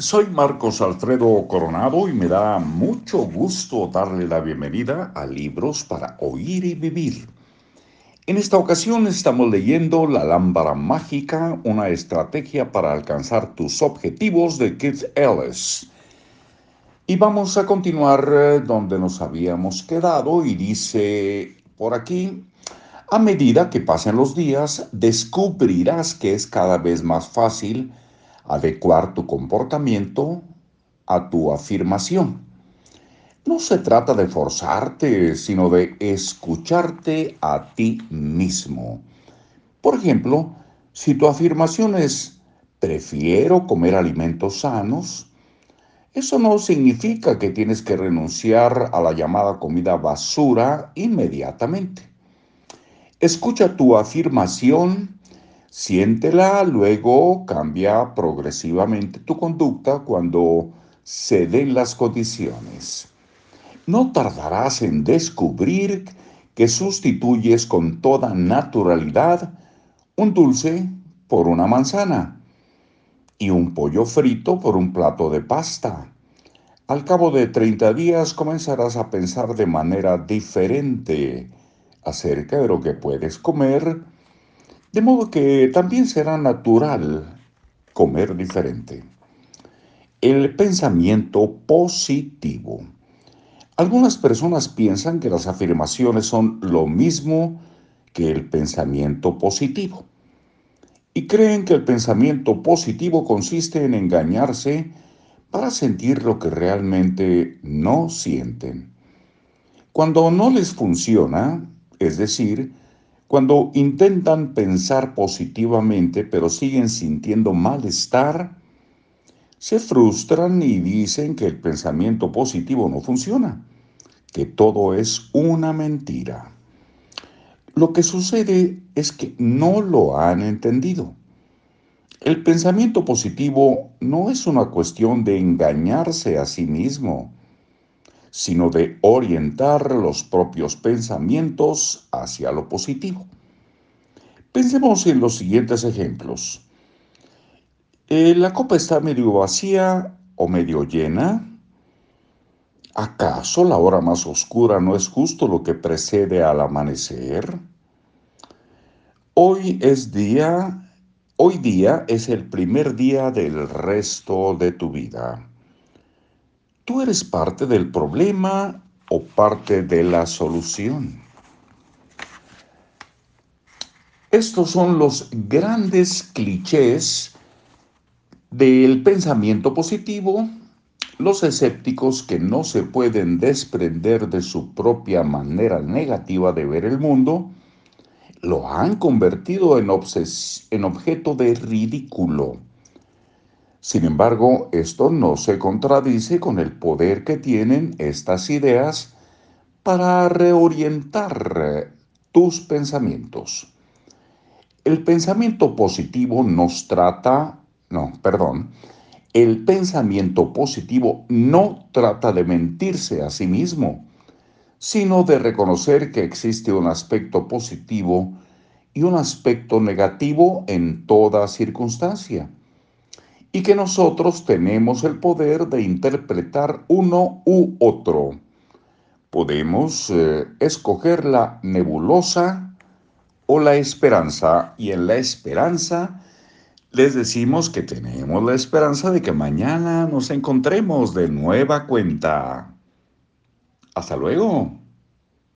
Soy Marcos Alfredo Coronado y me da mucho gusto darle la bienvenida a Libros para Oír y Vivir. En esta ocasión estamos leyendo La Lámpara Mágica, una estrategia para alcanzar tus objetivos de Keith Ellis. Y vamos a continuar eh, donde nos habíamos quedado y dice por aquí, a medida que pasen los días, descubrirás que es cada vez más fácil adecuar tu comportamiento a tu afirmación. No se trata de forzarte, sino de escucharte a ti mismo. Por ejemplo, si tu afirmación es prefiero comer alimentos sanos, eso no significa que tienes que renunciar a la llamada comida basura inmediatamente. Escucha tu afirmación Siéntela, luego cambia progresivamente tu conducta cuando se den las condiciones. No tardarás en descubrir que sustituyes con toda naturalidad un dulce por una manzana y un pollo frito por un plato de pasta. Al cabo de 30 días comenzarás a pensar de manera diferente acerca de lo que puedes comer de modo que también será natural comer diferente. El pensamiento positivo. Algunas personas piensan que las afirmaciones son lo mismo que el pensamiento positivo y creen que el pensamiento positivo consiste en engañarse para sentir lo que realmente no sienten. Cuando no les funciona, es decir, cuando intentan pensar positivamente pero siguen sintiendo malestar, se frustran y dicen que el pensamiento positivo no funciona, que todo es una mentira. Lo que sucede es que no lo han entendido. El pensamiento positivo no es una cuestión de engañarse a sí mismo sino de orientar los propios pensamientos hacia lo positivo. Pensemos en los siguientes ejemplos. Eh, ¿La copa está medio vacía o medio llena? ¿Acaso la hora más oscura no es justo lo que precede al amanecer? Hoy es día, hoy día es el primer día del resto de tu vida. ¿Tú eres parte del problema o parte de la solución? Estos son los grandes clichés del pensamiento positivo, los escépticos que no se pueden desprender de su propia manera negativa de ver el mundo, lo han convertido en, en objeto de ridículo sin embargo, esto no se contradice con el poder que tienen estas ideas para reorientar eh, tus pensamientos. El pensamiento positivo nos trata, no, perdón, el pensamiento positivo no trata de mentirse a sí mismo, sino de reconocer que existe un aspecto positivo y un aspecto negativo en toda circunstancia y que nosotros tenemos el poder de interpretar uno u otro. Podemos eh, escoger la nebulosa o la esperanza y en la esperanza les decimos que tenemos la esperanza de que mañana nos encontremos de nueva cuenta. Hasta luego.